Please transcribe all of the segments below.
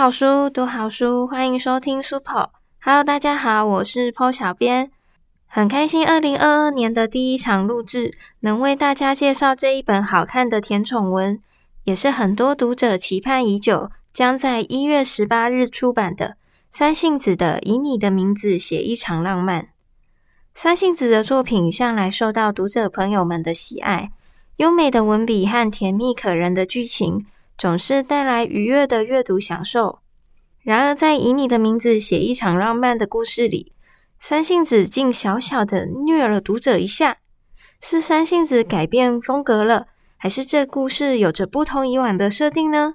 好书，读好书，欢迎收听 Super。Hello，大家好，我是 Po 小编，很开心二零二二年的第一场录制，能为大家介绍这一本好看的甜宠文，也是很多读者期盼已久，将在一月十八日出版的三幸子的《以你的名字写一场浪漫》。三幸子的作品向来受到读者朋友们的喜爱，优美的文笔和甜蜜可人的剧情。总是带来愉悦的阅读享受。然而，在以你的名字写一场浪漫的故事里，三幸子竟小小的虐了读者一下。是三幸子改变风格了，还是这故事有着不同以往的设定呢？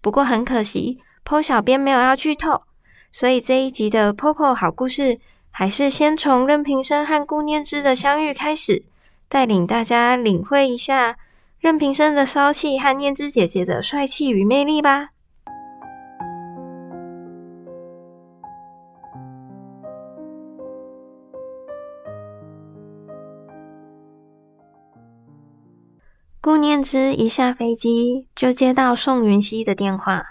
不过很可惜，Po 小编没有要剧透，所以这一集的 Popo 好故事，还是先从任平生和顾念之的相遇开始，带领大家领会一下。任平生的骚气和念之姐姐的帅气与魅力吧。顾念之一下飞机就接到宋云熙的电话。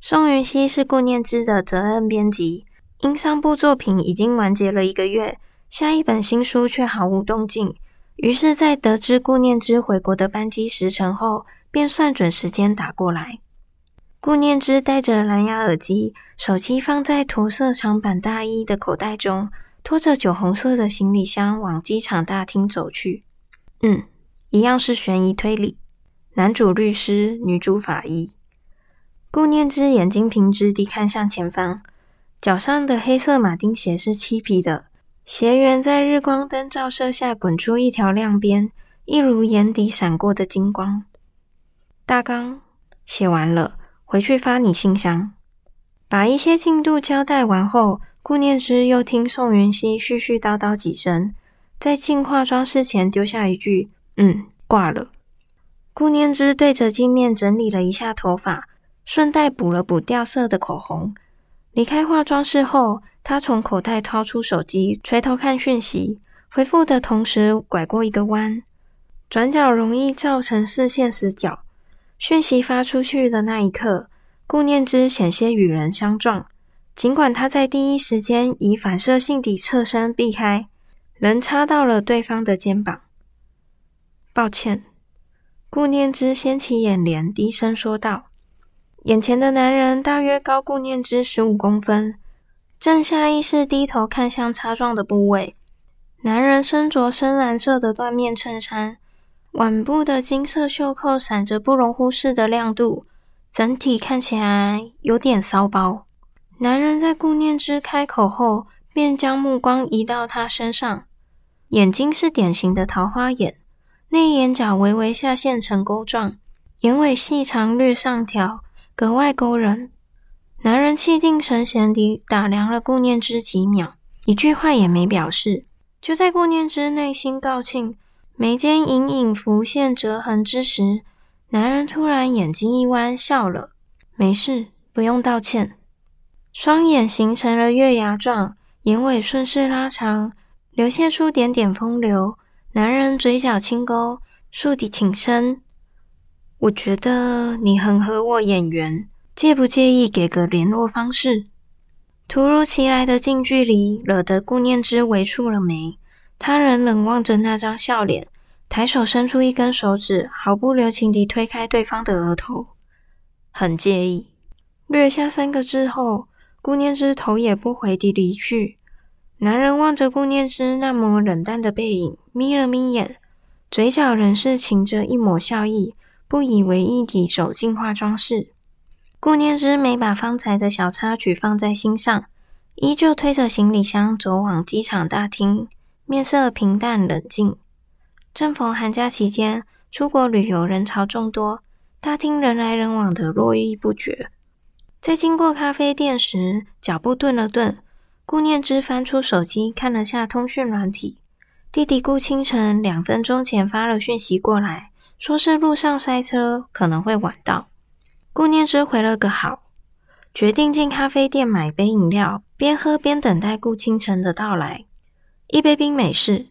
宋云熙是顾念之的责任编辑，因上部作品已经完结了一个月，下一本新书却毫无动静。于是，在得知顾念之回国的班机时程后，便算准时间打过来。顾念之戴着蓝牙耳机，手机放在驼色长版大衣的口袋中，拖着酒红色的行李箱往机场大厅走去。嗯，一样是悬疑推理，男主律师，女主法医。顾念之眼睛平直地看向前方，脚上的黑色马丁鞋是漆皮的。鞋缘在日光灯照射下滚出一条亮边，一如眼底闪过的金光。大纲写完了，回去发你信箱。把一些进度交代完后，顾念之又听宋云熙絮絮叨叨几声，在进化妆室前丢下一句：“嗯，挂了。”顾念之对着镜面整理了一下头发，顺带补了补掉色的口红。离开化妆室后。他从口袋掏出手机，垂头看讯息，回复的同时拐过一个弯，转角容易造成视线死角。讯息发出去的那一刻，顾念之险些与人相撞，尽管他在第一时间以反射性地侧身避开，人插到了对方的肩膀。抱歉，顾念之掀起眼帘，低声说道：“眼前的男人大约高顾念之十五公分。”正下意识低头看向擦撞的部位，男人身着深蓝色的缎面衬衫，腕部的金色袖扣闪着不容忽视的亮度，整体看起来有点骚包。男人在顾念之开口后，便将目光移到他身上，眼睛是典型的桃花眼，内眼角微微下陷成钩状，眼尾细长略上挑，格外勾人。男人气定神闲地打量了顾念之几秒，一句话也没表示。就在顾念之内心告罄，眉间隐隐浮现折痕之时，男人突然眼睛一弯，笑了：“没事，不用道歉。”双眼形成了月牙状，眼尾顺势拉长，流泻出点点风流。男人嘴角轻勾，竖底挺身：“我觉得你很合我眼缘。”介不介意给个联络方式？突如其来的近距离惹得顾念之微蹙了眉，他仍冷望着那张笑脸，抬手伸出一根手指，毫不留情地推开对方的额头。很介意。略下三个字后，顾念之头也不回地离去。男人望着顾念之那抹冷淡的背影，眯了眯眼，嘴角仍是噙着一抹笑意，不以为意地走进化妆室。顾念之没把方才的小插曲放在心上，依旧推着行李箱走往机场大厅，面色平淡冷静。正逢寒假期间，出国旅游人潮众多，大厅人来人往的络绎不绝。在经过咖啡店时，脚步顿了顿，顾念之翻出手机看了下通讯软体，弟弟顾清晨两分钟前发了讯息过来，说是路上塞车，可能会晚到。顾念之回了个好，决定进咖啡店买杯饮料，边喝边等待顾清晨的到来。一杯冰美式。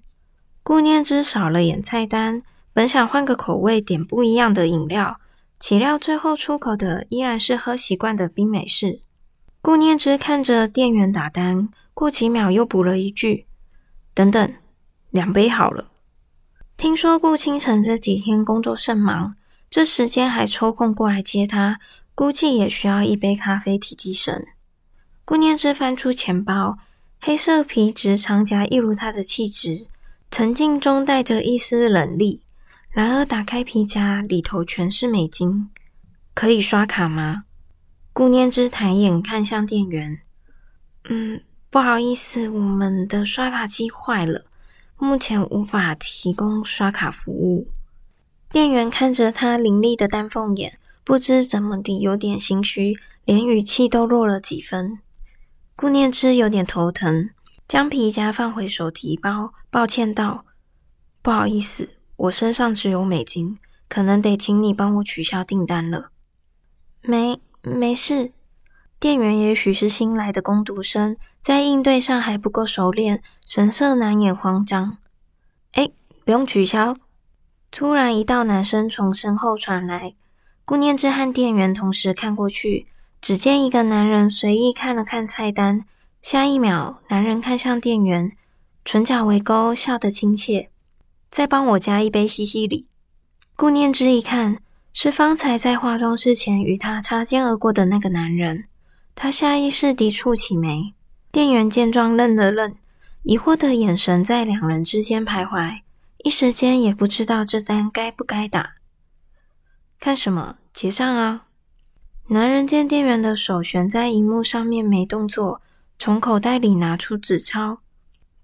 顾念之扫了眼菜单，本想换个口味点不一样的饮料，岂料最后出口的依然是喝习惯的冰美式。顾念之看着店员打单，过几秒又补了一句：“等等，两杯好了。”听说顾清晨这几天工作甚忙，这时间还抽空过来接他，估计也需要一杯咖啡提提神。顾念之翻出钱包，黑色皮质长夹一如他的气质，沉静中带着一丝冷厉。然而打开皮夹，里头全是美金，可以刷卡吗？顾念之抬眼看向店员，嗯，不好意思，我们的刷卡机坏了。目前无法提供刷卡服务。店员看着他凌厉的丹凤眼，不知怎么的有点心虚，连语气都弱了几分。顾念之有点头疼，将皮夹放回手提包，抱歉道：“不好意思，我身上只有美金，可能得请你帮我取消订单了。”没没事。店员也许是新来的工读生，在应对上还不够熟练，神色难掩慌张。哎，不用取消。突然，一道男声从身后传来。顾念之和店员同时看过去，只见一个男人随意看了看菜单，下一秒，男人看向店员，唇角微勾，笑得亲切。再帮我加一杯西西里。顾念之一看，是方才在化妆室前与他擦肩而过的那个男人。他下意识地蹙起眉，店员见状愣了愣，疑惑的眼神在两人之间徘徊，一时间也不知道这单该不该打。看什么？结账啊！男人见店员的手悬在荧幕上面没动作，从口袋里拿出纸钞：“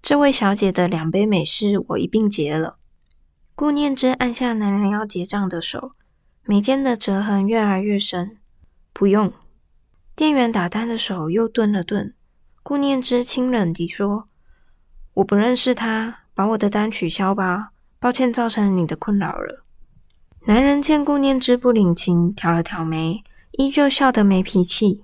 这位小姐的两杯美式我一并结了。”顾念之按下男人要结账的手，眉间的折痕越来越深。不用。店员打单的手又顿了顿，顾念之清冷地说：“我不认识他，把我的单取消吧。抱歉造成你的困扰了。”男人见顾念之不领情，挑了挑眉，依旧笑得没脾气。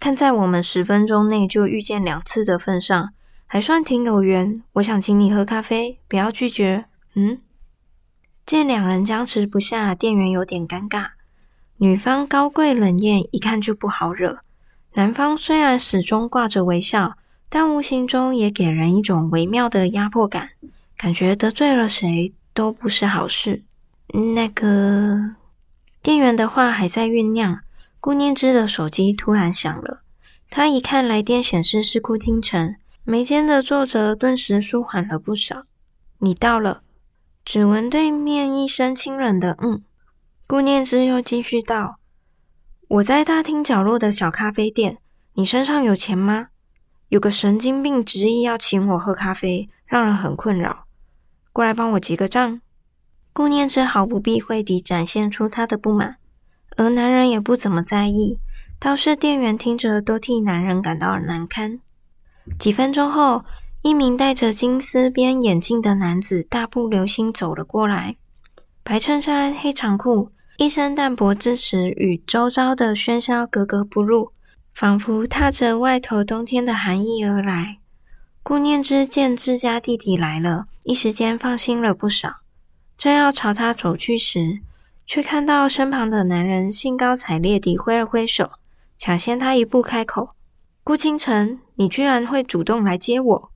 看在我们十分钟内就遇见两次的份上，还算挺有缘。我想请你喝咖啡，不要拒绝。嗯？见两人僵持不下，店员有点尴尬。女方高贵冷艳，一看就不好惹。男方虽然始终挂着微笑，但无形中也给人一种微妙的压迫感，感觉得罪了谁都不是好事。那个店员的话还在酝酿，顾念之的手机突然响了。他一看来电显示是顾清晨，眉间的皱褶顿时舒缓了不少。你到了，只闻对面一声清冷的“嗯”。顾念之又继续道：“我在大厅角落的小咖啡店，你身上有钱吗？有个神经病执意要请我喝咖啡，让人很困扰。过来帮我结个账。”顾念之毫不避讳地展现出他的不满，而男人也不怎么在意，倒是店员听着都替男人感到难堪。几分钟后，一名戴着金丝边眼镜的男子大步流星走了过来，白衬衫、黑长裤。一身淡薄之时，与周遭的喧嚣格格不入，仿佛踏着外头冬天的寒意而来。顾念之见自家弟弟来了，一时间放心了不少。正要朝他走去时，却看到身旁的男人兴高采烈地挥了挥手，抢先他一步开口：“顾清晨，你居然会主动来接我？”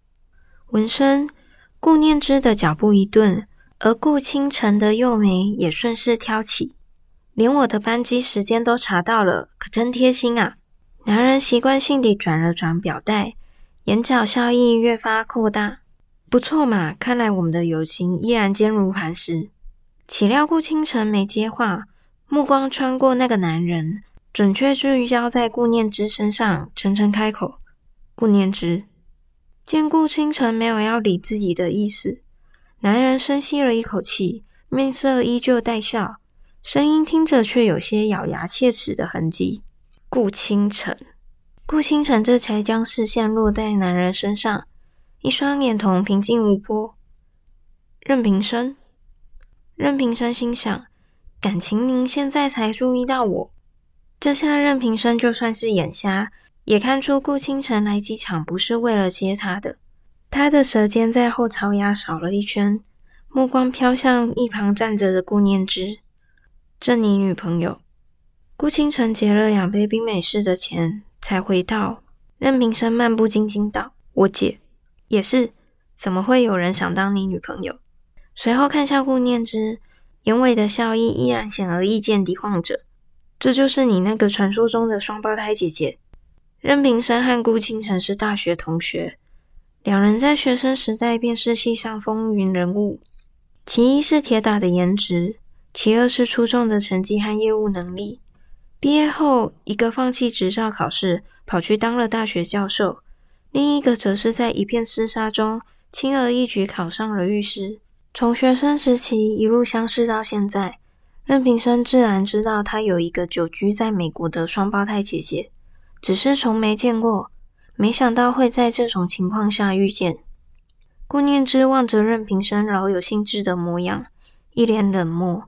闻声，顾念之的脚步一顿，而顾清晨的右眉也顺势挑起。连我的班机时间都查到了，可真贴心啊！男人习惯性地转了转表带，眼角笑意越发扩大。不错嘛，看来我们的友情依然坚如磐石。岂料顾清晨没接话，目光穿过那个男人，准确聚焦在顾念之身上，沉沉开口：“顾念之。”见顾清晨没有要理自己的意思，男人深吸了一口气，面色依旧带笑。声音听着却有些咬牙切齿的痕迹。顾清晨，顾清晨这才将视线落在男人身上，一双眼瞳平静无波。任平生，任平生心想：感情您现在才注意到我？这下任平生就算是眼瞎，也看出顾清晨来机场不是为了接他的。他的舌尖在后槽牙扫了一圈，目光飘向一旁站着的顾念之。这你女朋友。顾清晨结了两杯冰美式的钱，才回道。任平生漫不经心道：“我姐也是，怎么会有人想当你女朋友？”随后看向顾念之，眼尾的笑意依然显而易见地晃着。这就是你那个传说中的双胞胎姐姐。任平生和顾清晨是大学同学，两人在学生时代便是系上风云人物。其一是铁打的颜值，其二是出众的成绩和业务能力。毕业后，一个放弃执照考试，跑去当了大学教授；另一个则是在一片厮杀中，轻而易举考上了律师。从学生时期一路相识到现在，任平生自然知道他有一个久居在美国的双胞胎姐姐，只是从没见过，没想到会在这种情况下遇见。顾念之望着任平生饶有兴致的模样，一脸冷漠：“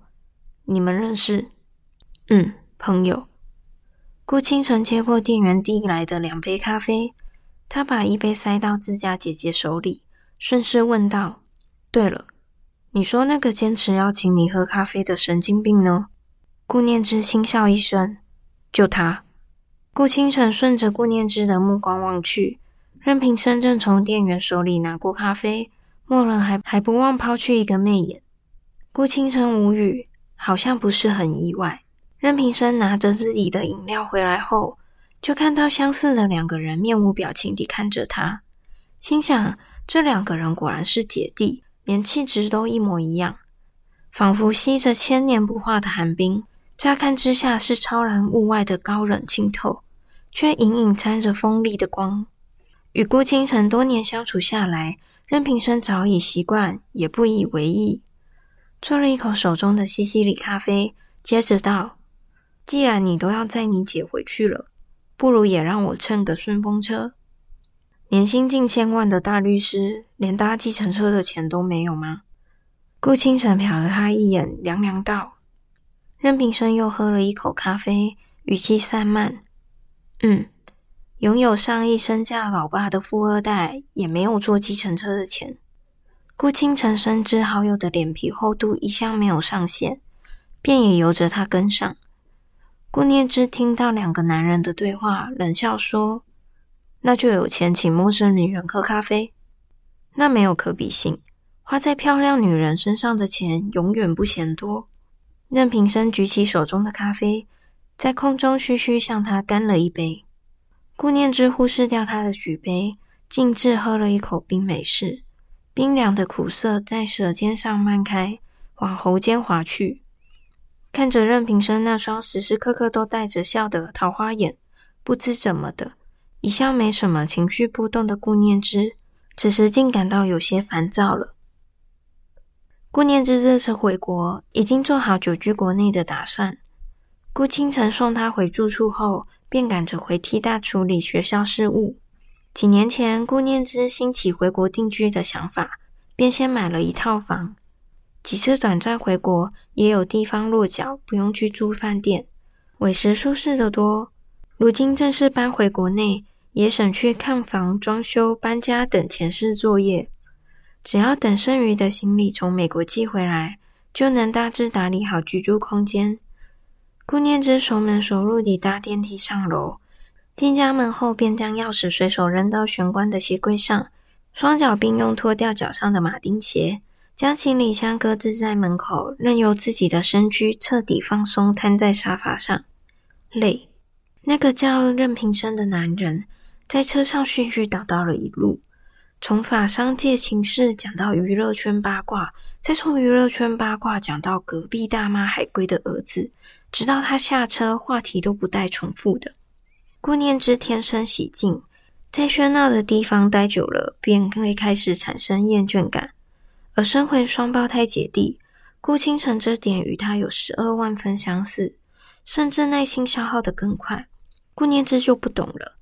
你们认识？”“嗯。”朋友顾清晨接过店员递来的两杯咖啡，他把一杯塞到自家姐姐手里，顺势问道：“对了，你说那个坚持要请你喝咖啡的神经病呢？”顾念之轻笑一声：“就他。”顾清晨顺着顾念之的目光望去，任凭深圳从店员手里拿过咖啡，默了还还不忘抛去一个媚眼。顾清晨无语，好像不是很意外。任平生拿着自己的饮料回来后，就看到相似的两个人面无表情地看着他，心想：这两个人果然是姐弟，连气质都一模一样，仿佛吸着千年不化的寒冰。乍看之下是超然物外的高冷清透，却隐隐掺着锋利的光。与顾倾城多年相处下来，任平生早已习惯，也不以为意。啜了一口手中的西西里咖啡，接着道。既然你都要载你姐回去了，不如也让我蹭个顺风车。年薪近千万的大律师，连搭计程车的钱都没有吗？顾清晨瞟了他一眼，凉凉道。任平生又喝了一口咖啡，语气散漫：“嗯，拥有上亿身价老爸的富二代，也没有坐计程车的钱。”顾清晨深知好友的脸皮厚度一向没有上限，便也由着他跟上。顾念之听到两个男人的对话，冷笑说：“那就有钱请陌生女人喝咖啡，那没有可比性。花在漂亮女人身上的钱永远不嫌多。”任平生举起手中的咖啡，在空中嘘嘘向他干了一杯。顾念之忽视掉他的举杯，径自喝了一口冰美式，冰凉的苦涩在舌尖上漫开，往喉间滑去。看着任平生那双时时刻刻都带着笑的桃花眼，不知怎么的，一向没什么情绪波动的顾念之，此时竟感到有些烦躁了。顾念之这次回国，已经做好久居国内的打算。顾清晨送他回住处后，便赶着回 T 大处理学校事务。几年前，顾念之兴起回国定居的想法，便先买了一套房。几次短暂回国，也有地方落脚，不用去住饭店，委实舒适的多。如今正式搬回国内，也省去看房、装修、搬家等前事作业。只要等剩余的行李从美国寄回来，就能大致打理好居住空间。顾念之熟门熟路地搭电梯上楼，进家门后便将钥匙随手扔到玄关的鞋柜上，双脚并用脱掉脚上的马丁鞋。将行李箱搁置在门口，任由自己的身躯彻底放松，瘫在沙发上。累。那个叫任平生的男人在车上絮絮叨叨了一路，从法商界情事讲到娱乐圈八卦，再从娱乐圈八卦讲到隔壁大妈海龟的儿子，直到他下车，话题都不带重复的。顾念之天生喜静，在喧闹的地方待久了，便会开始产生厌倦感。而身为双胞胎姐弟，顾倾城这点与他有十二万分相似，甚至耐心消耗的更快。顾念之就不懂了，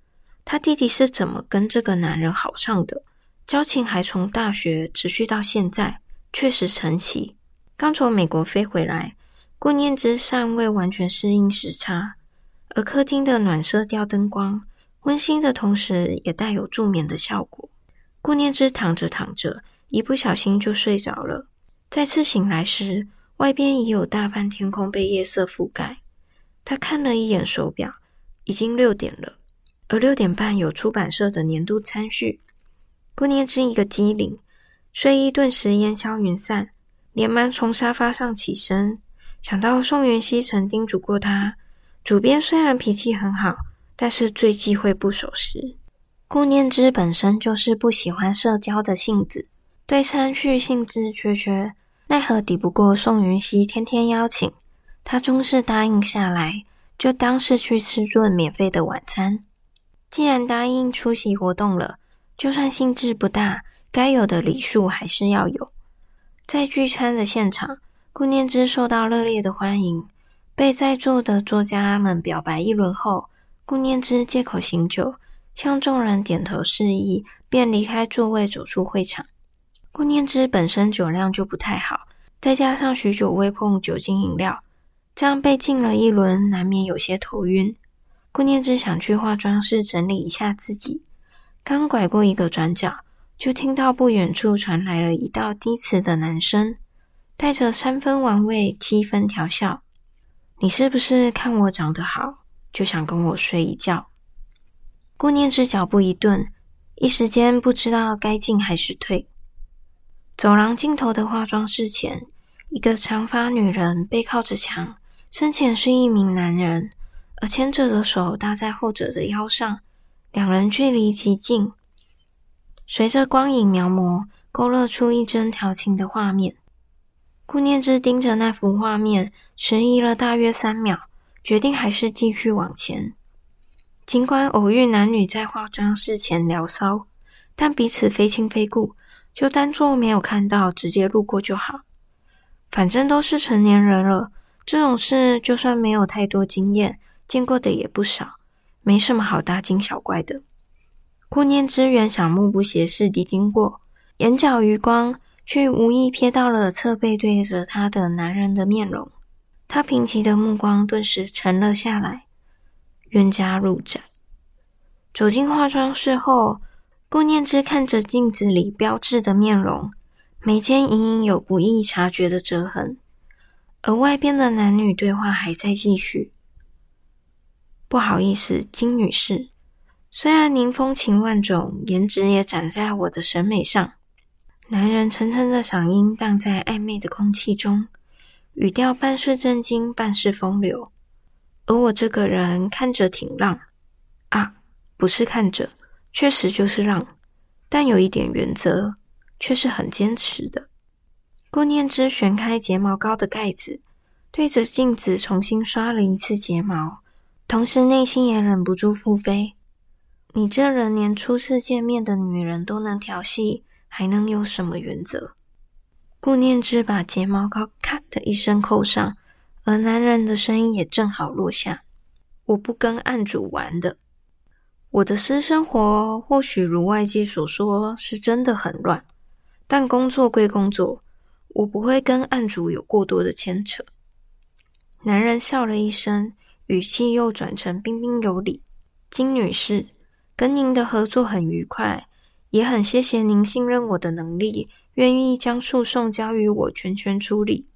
他弟弟是怎么跟这个男人好上的？交情还从大学持续到现在，确实神奇。刚从美国飞回来，顾念之尚未完全适应时差，而客厅的暖色调灯光温馨的同时，也带有助眠的效果。顾念之躺着躺着。一不小心就睡着了。再次醒来时，外边已有大半天空被夜色覆盖。他看了一眼手表，已经六点了，而六点半有出版社的年度参序。顾念之一个机灵，睡意顿时烟消云散，连忙从沙发上起身。想到宋元熙曾叮嘱过他，主编虽然脾气很好，但是最忌讳不守时。顾念之本身就是不喜欢社交的性子，对参序兴致缺缺，奈何抵不过宋云熙天天邀请，他终是答应下来，就当是去吃顿免费的晚餐。既然答应出席活动了，就算兴致不大，该有的礼数还是要有。在聚餐的现场。顾念之受到热烈的欢迎，被在座的作家们表白一轮后，顾念之借口醒酒，向众人点头示意，便离开座位走出会场。顾念之本身酒量就不太好，再加上许久未碰酒精饮料，这样被敬了一轮，难免有些头晕。顾念之想去化妆室整理一下自己，刚拐过一个转角，就听到不远处传来了一道低磁的男声。带着三分玩味、七分调笑，你是不是看我长得好，就想跟我睡一觉？顾念之脚步一顿，一时间不知道该进还是退。走廊尽头的化妆室前，一个长发女人背靠着墙，身前是一名男人，而牵着的手搭在后者的腰上，两人距离极近，随着光影描摹，勾勒出一帧调情的画面。顾念之盯着那幅画面，迟疑了大约三秒，决定还是继续往前。尽管偶遇男女在化妆室前聊骚，但彼此非亲非故，就当做没有看到，直接路过就好。反正都是成年人了，这种事就算没有太多经验，见过的也不少，没什么好大惊小怪的。顾念之原想目不斜视地经过，眼角余光。却无意瞥到了侧背对着他的男人的面容，他平齐的目光顿时沉了下来。冤家路窄。走进化妆室后，顾念之看着镜子里标志的面容，眉间隐隐有不易察觉的折痕。而外边的男女对话还在继续。不好意思，金女士，虽然您风情万种，颜值也长在我的审美上。男人沉沉的嗓音荡在暧昧的空气中，语调半是震惊，半是风流。而我这个人看着挺浪啊，不是看着，确实就是浪，但有一点原则，却是很坚持的。顾念之旋开睫毛膏的盖子，对着镜子重新刷了一次睫毛，同时内心也忍不住腹诽：你这人连初次见面的女人都能调戏。还能有什么原则？顾念之把睫毛膏咔的一声扣上，而男人的声音也正好落下：“我不跟案主玩的。我的私生活或许如外界所说是真的很乱，但工作归工作，我不会跟案主有过多的牵扯。”男人笑了一声，语气又转成彬彬有礼：“金女士，跟您的合作很愉快。”也很谢谢您信任我的能力，愿意将诉讼交予我全权处理。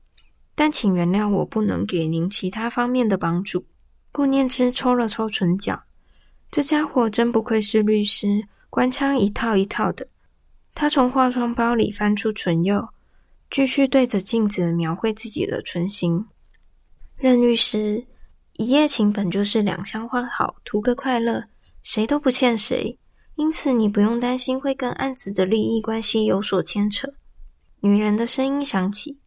但请原谅我不能给您其他方面的帮助。顾念之抽了抽唇角，这家伙真不愧是律师，官腔一套一套的。他从化妆包里翻出唇釉，继续对着镜子描绘自己的唇形。任律师，一夜情本就是两相欢好，图个快乐，谁都不欠谁。因此，你不用担心会跟案子的利益关系有所牵扯。女人的声音响起。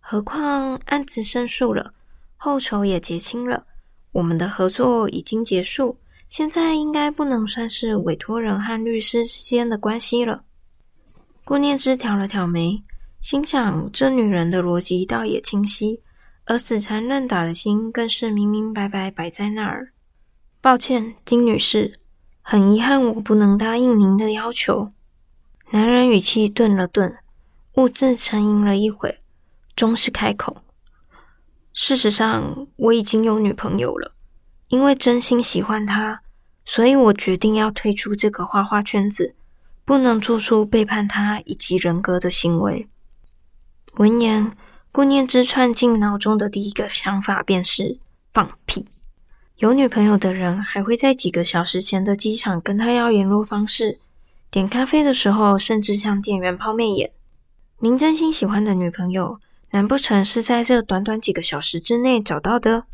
何况案子胜诉了，后酬也结清了，我们的合作已经结束，现在应该不能算是委托人和律师之间的关系了。顾念之挑了挑眉，心想：这女人的逻辑倒也清晰，而死缠烂打的心更是明明白白摆在那儿。抱歉，金女士。很遗憾，我不能答应您的要求。男人语气顿了顿，兀自沉吟了一会，终是开口：“事实上，我已经有女朋友了。因为真心喜欢她，所以我决定要退出这个花花圈子，不能做出背叛他以及人格的行为。”闻言，顾念之窜进脑中的第一个想法便是放屁。有女朋友的人还会在几个小时前的机场跟他要联络方式，点咖啡的时候甚至向店员抛媚眼。您真心喜欢的女朋友，难不成是在这短短几个小时之内找到的？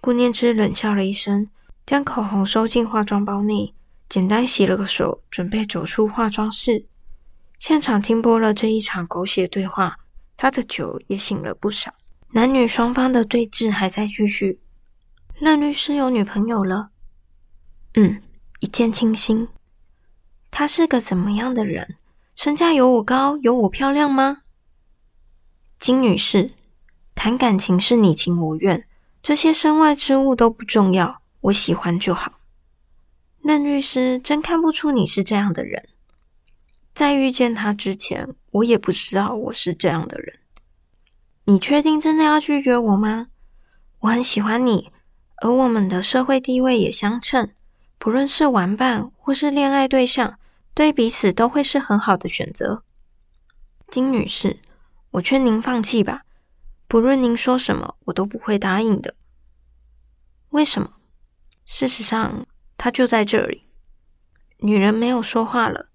顾念之冷笑了一声，将口红收进化妆包内，简单洗了个手，准备走出化妆室。现场听播了这一场狗血对话，他的酒也醒了不少。男女双方的对峙还在继续。任律师有女朋友了？嗯，一见倾心。他是个怎么样的人？身价有我高，有我漂亮吗？金女士，谈感情是你情我愿，这些身外之物都不重要，我喜欢就好。任律师真看不出你是这样的人。在遇见他之前，我也不知道我是这样的人。你确定真的要拒绝我吗？我很喜欢你，而我们的社会地位也相称，不论是玩伴或是恋爱对象，对彼此都会是很好的选择。金女士，我劝您放弃吧。不论您说什么，我都不会答应的。为什么？事实上，他就在这里。女人没有说话了。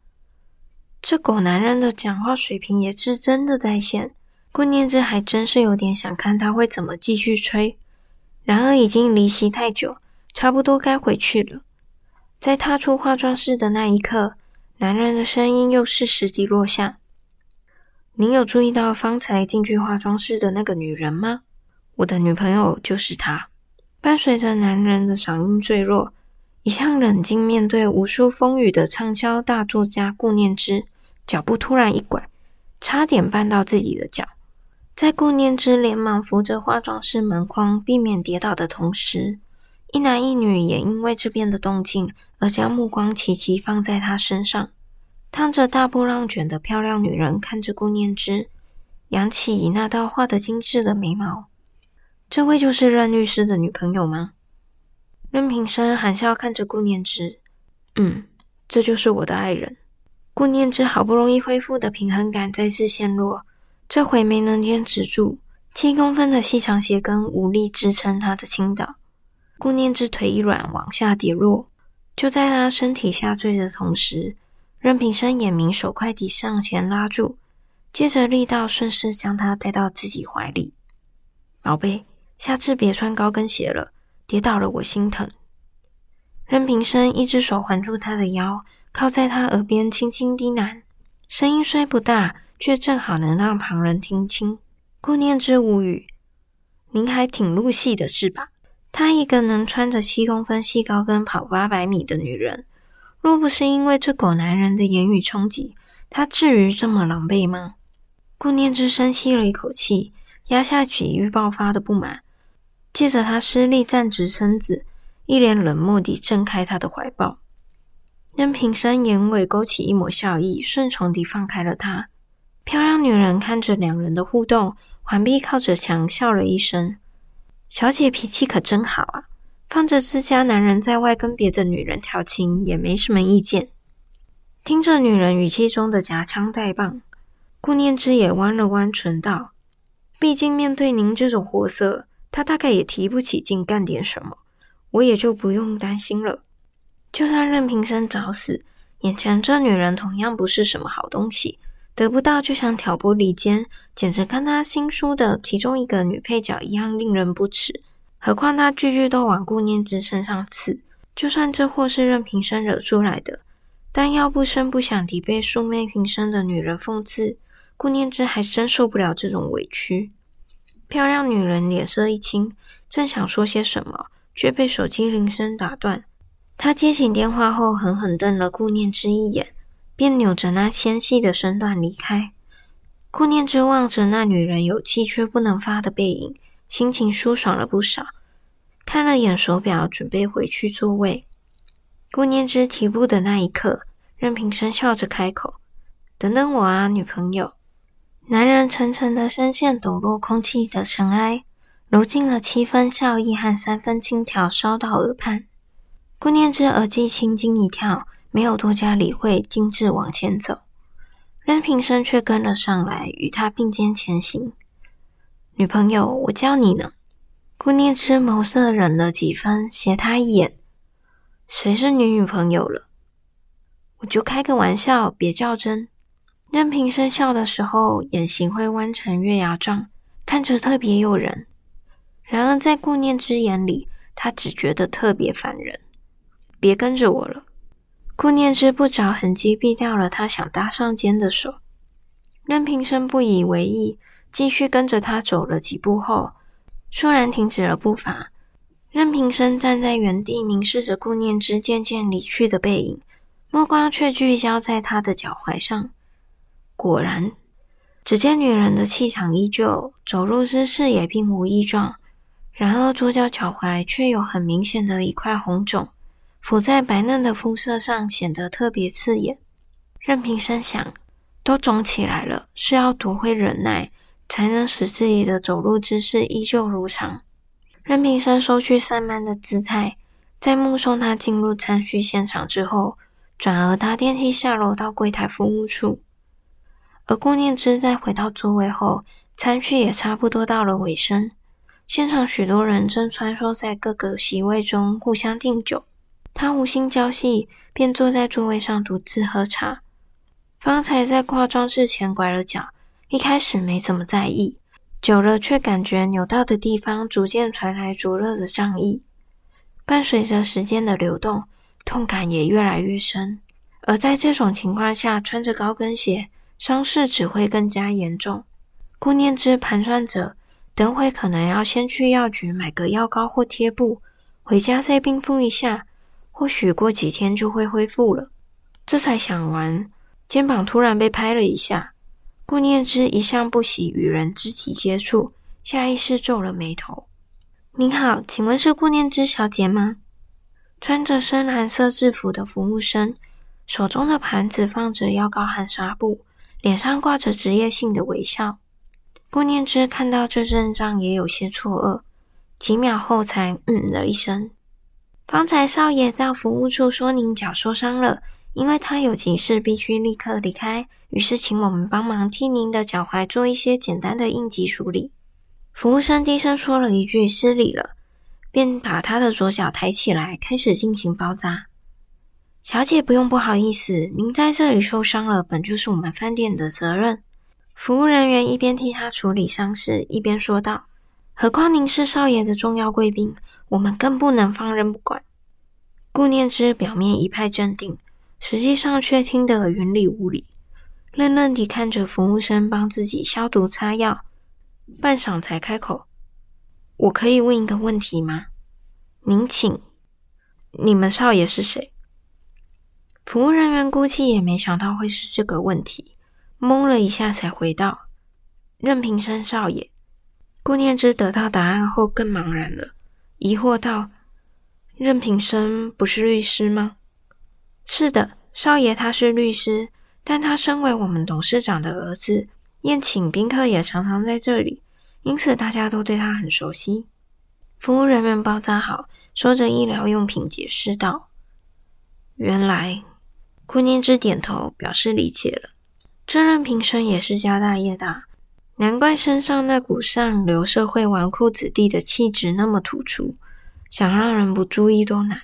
这狗男人的讲话水平也是真的在线，顾念之还真是有点想看他会怎么继续吹。然而已经离席太久，差不多该回去了。在踏出化妆室的那一刻，男人的声音又适时地落下：“您有注意到方才进去化妆室的那个女人吗？我的女朋友就是她。”伴随着男人的嗓音坠落，一向冷静面对无数风雨的畅销大作家顾念之。脚步突然一拐，差点绊到自己的脚。在顾念之连忙扶着化妆室门框，避免跌倒的同时，一男一女也因为这边的动静而将目光齐齐放在他身上。烫着大波浪卷的漂亮女人看着顾念之，扬起那道画得精致的眉毛。这位就是任律师的女朋友吗？任平生含笑看着顾念之，嗯，这就是我的爱人。顾念之好不容易恢复的平衡感再次陷落，这回没能坚持住，七公分的细长鞋跟无力支撑他的倾倒。顾念之腿一软，往下跌落。就在他身体下坠的同时，任平生眼明手快地上前拉住，接着力道顺势将他带到自己怀里。宝贝，下次别穿高跟鞋了，跌倒了我心疼。任平生一只手环住他的腰。靠在他耳边轻轻低喃，声音虽不大，却正好能让旁人听清。顾念之无语，您还挺入戏的是吧？她一个能穿着七公分细高跟跑八百米的女人，若不是因为这狗男人的言语冲击，她至于这么狼狈吗？顾念之深吸了一口气，压下几欲爆发的不满，借着他施力站直身子，一脸冷漠地挣开他的怀抱。任平生眼尾勾起一抹笑意，顺从地放开了他。漂亮女人看着两人的互动，环臂靠着墙笑了一声：“小姐脾气可真好啊，放着自家男人在外跟别的女人调情也没什么意见。”听着女人语气中的夹枪带棒，顾念之也弯了弯唇道：“毕竟面对您这种货色，他大概也提不起劲干点什么，我也就不用担心了。”就算任平生找死，眼前这女人同样不是什么好东西，得不到就想挑拨离间，简直跟他新书的其中一个女配角一样令人不齿。何况他句句都往顾念之身上刺，就算这祸是任平生惹出来的，但要不声不响地被素昧平生的女人讽刺，顾念之还真受不了这种委屈。漂亮女人脸色一青，正想说些什么，却被手机铃声打断。她接起电话后，狠狠瞪了顾念之一眼，便扭着那纤细的身段离开。顾念之望着那女人有气却不能发的背影，心情舒爽了不少。看了眼手表，准备回去座位。顾念之提步的那一刻，任平生笑着开口：“等等我啊，女朋友。”男人沉沉的声线抖落空气的尘埃，揉进了七分笑意和三分轻佻，烧到耳畔。顾念之耳际轻轻一跳，没有多加理会，径自往前走。任平生却跟了上来，与他并肩前行。女朋友，我叫你呢。顾念之眸色冷了几分，斜他一眼。谁是你女朋友了？我就开个玩笑，别较真。任平生笑的时候，眼型会弯成月牙状，看着特别诱人。然而在顾念之眼里，他只觉得特别烦人。别跟着我了。顾念之不着痕迹避掉了他想搭上肩的手。任平生不以为意，继续跟着他走了几步后，突然停止了步伐。任平生站在原地，凝视着顾念之渐渐离去的背影，目光却聚焦在他的脚踝上。果然，只见女人的气场依旧，走路姿势也并无异状。然而左脚脚踝却有很明显的一块红肿，浮在白嫩的肤色上，显得特别刺眼。任平生想。都肿起来了，是要多会忍耐，才能使自己的走路姿势依旧如常。任平生收去散漫的姿态，在目送他进入餐叙现场之后，转而搭电梯下楼到柜台服务处。而顾念之在回到座位后，餐叙也差不多到了尾声。现场许多人正穿梭在各个席位中，互相订酒。他无心交戏，便坐在座位上独自喝茶。方才在化妆室前拐了角，一开始没怎么在意，久了却感觉扭到的地方逐渐传来灼热的胀意。伴随着时间的流动，痛感也越来越深。而在这种情况下，穿着高跟鞋，伤势只会更加严重。顾念之盘算着，等会可能要先去药局买个药膏或贴布，回家再冰敷一下，或许过几天就会恢复了。这才想完。肩膀突然被拍了一下，顾念之一向不喜与人肢体接触，下意识皱了眉头。“您好，请问是顾念之小姐吗？”穿着深蓝色制服的服务生，手中的盘子放着药膏和纱布，脸上挂着职业性的微笑。顾念之看到这阵仗，也有些错愕，几秒后才嗯了一声：“方才少爷到服务处说您脚受伤了。”因为他有急事，必须立刻离开，于是请我们帮忙替您的脚踝做一些简单的应急处理。服务生低声说了一句“失礼了”，便把他的左脚抬起来，开始进行包扎。小姐不用不好意思，您在这里受伤了，本就是我们饭店的责任。服务人员一边替他处理伤势，一边说道：“何况您是少爷的重要贵宾，我们更不能放任不管。”顾念之表面一派镇定。实际上却听得云里雾里，愣愣地看着服务生帮自己消毒擦药，半晌才开口：“我可以问一个问题吗？”“您请。”“你们少爷是谁？”服务人员估计也没想到会是这个问题，懵了一下才回道：“任平生少爷。”顾念之得到答案后更茫然了，疑惑道：“任平生不是律师吗？”是的，少爷他是律师，但他身为我们董事长的儿子，宴请宾客也常常在这里，因此大家都对他很熟悉。服务人员包扎好，说着医疗用品，解释道：“原来，顾念之点头表示理解了。这任平生也是家大业大，难怪身上那股上流社会纨绔子弟的气质那么突出，想让人不注意都难。”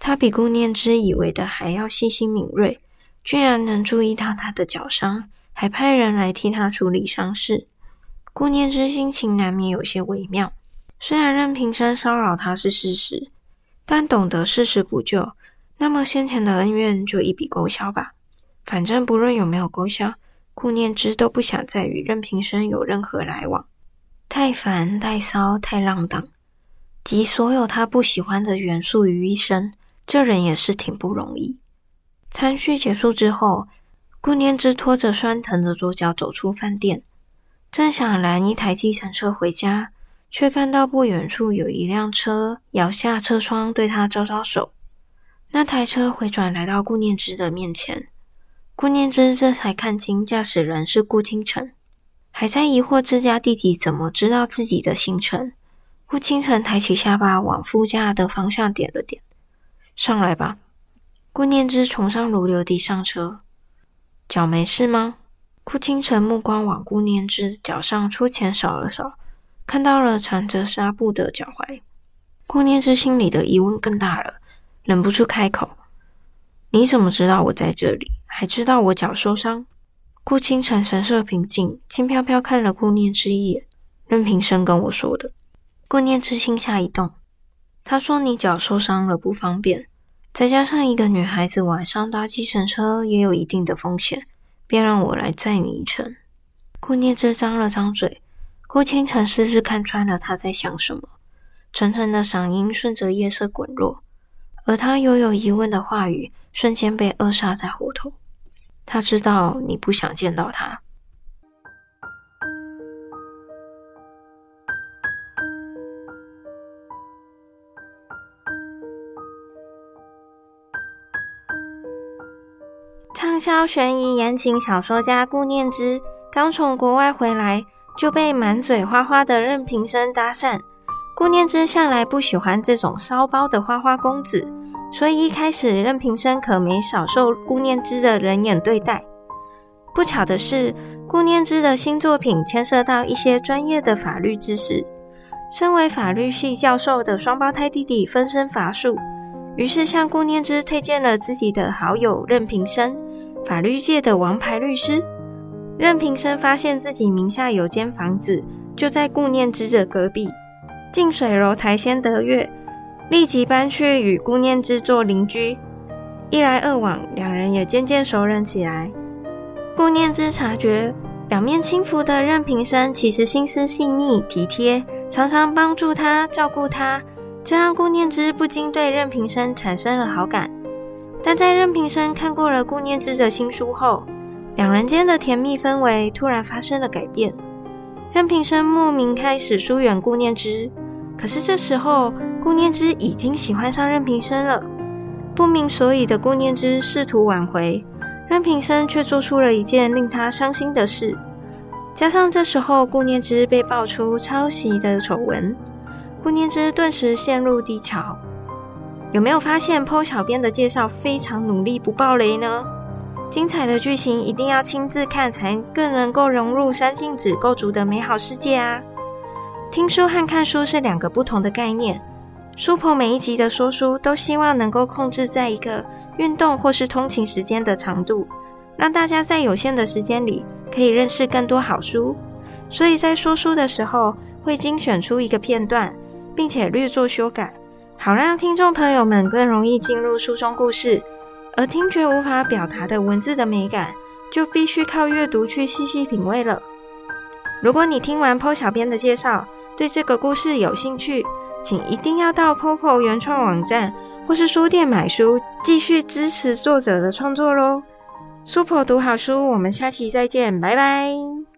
他比顾念之以为的还要细心敏锐，居然能注意到他的脚伤，还派人来替他处理伤势。顾念之心情难免有些微妙。虽然任平生骚扰他是事实，但懂得事实补救，那么先前的恩怨就一笔勾销吧。反正不论有没有勾销，顾念之都不想再与任平生有任何来往。太烦、太骚、太浪荡，集所有他不喜欢的元素于一身。这人也是挺不容易。餐叙结束之后，顾念之拖着酸疼的左脚走出饭店，正想拦一台计程车回家，却看到不远处有一辆车摇下车窗对他招招手。那台车回转来到顾念之的面前，顾念之这才看清驾驶人是顾清晨，还在疑惑自家弟弟怎么知道自己的行程。顾清晨抬起下巴往副驾的方向点了点。上来吧，顾念之从上如流地上车。脚没事吗？顾清晨目光往顾念之脚上出前扫了扫，看到了缠着纱布的脚踝。顾念之心里的疑问更大了，忍不住开口：“你怎么知道我在这里？还知道我脚受伤？”顾清晨神色平静，轻飘飘看了顾念之一眼。任平生跟我说的。顾念之心下一动，他说：“你脚受伤了，不方便，再加上一个女孩子晚上搭计程车也有一定的风险，便让我来载你一程。”顾念之张了张嘴，顾清晨似是看穿了他在想什么，沉沉的嗓音顺着夜色滚落，而他犹有疑问的话语瞬间被扼杀在喉头。他知道你不想见到他。畅销悬疑言情小说家顾念之刚从国外回来，就被满嘴花花的任平生搭讪。顾念之向来不喜欢这种骚包的花花公子。所以一开始，任平生可没少受顾念之的人眼对待。不巧的是，顾念之的新作品牵涉到一些专业的法律知识。身为法律系教授的双胞胎弟弟分身乏术，于是向顾念之推荐了自己的好友任平生，法律界的王牌律师。任平生发现自己名下有间房子，就在顾念之的隔壁，近水楼台先得月。立即搬去与顾念之做邻居，一来二往，两人也渐渐熟人起来。顾念之察觉，表面轻浮的任平生其实心思细腻体贴，常常帮助他、照顾他，这让顾念之不禁对任平生产生了好感。但在任平生看过了顾念之的新书后，两人间的甜蜜氛围突然发生了改变。任平生莫名开始疏远顾念之。可是这时候，顾念之已经喜欢上任平生了。不明所以的顾念之试图挽回，任平生却做出了一件令他伤心的事。加上这时候顾念之被爆出抄袭的丑闻，顾念之顿时陷入低潮。有没有发现 PO 小编的介绍非常努力不爆雷呢？精彩的剧情一定要亲自看，才更能够融入三性子构筑的美好世界啊！听书和看书是两个不同的概念。书婆每一集的说书都希望能够控制在一个运动或是通勤时间的长度，让大家在有限的时间里可以认识更多好书。所以在说书的时候会精选出一个片段，并且略作修改，好让听众朋友们更容易进入书中故事。而听觉无法表达的文字的美感，就必须靠阅读去细细品味了。如果你听完 PO 小编的介绍，对这个故事有兴趣，请一定要到 Popo 原创网站或是书店买书，继续支持作者的创作喽！书婆读好书，我们下期再见，拜拜。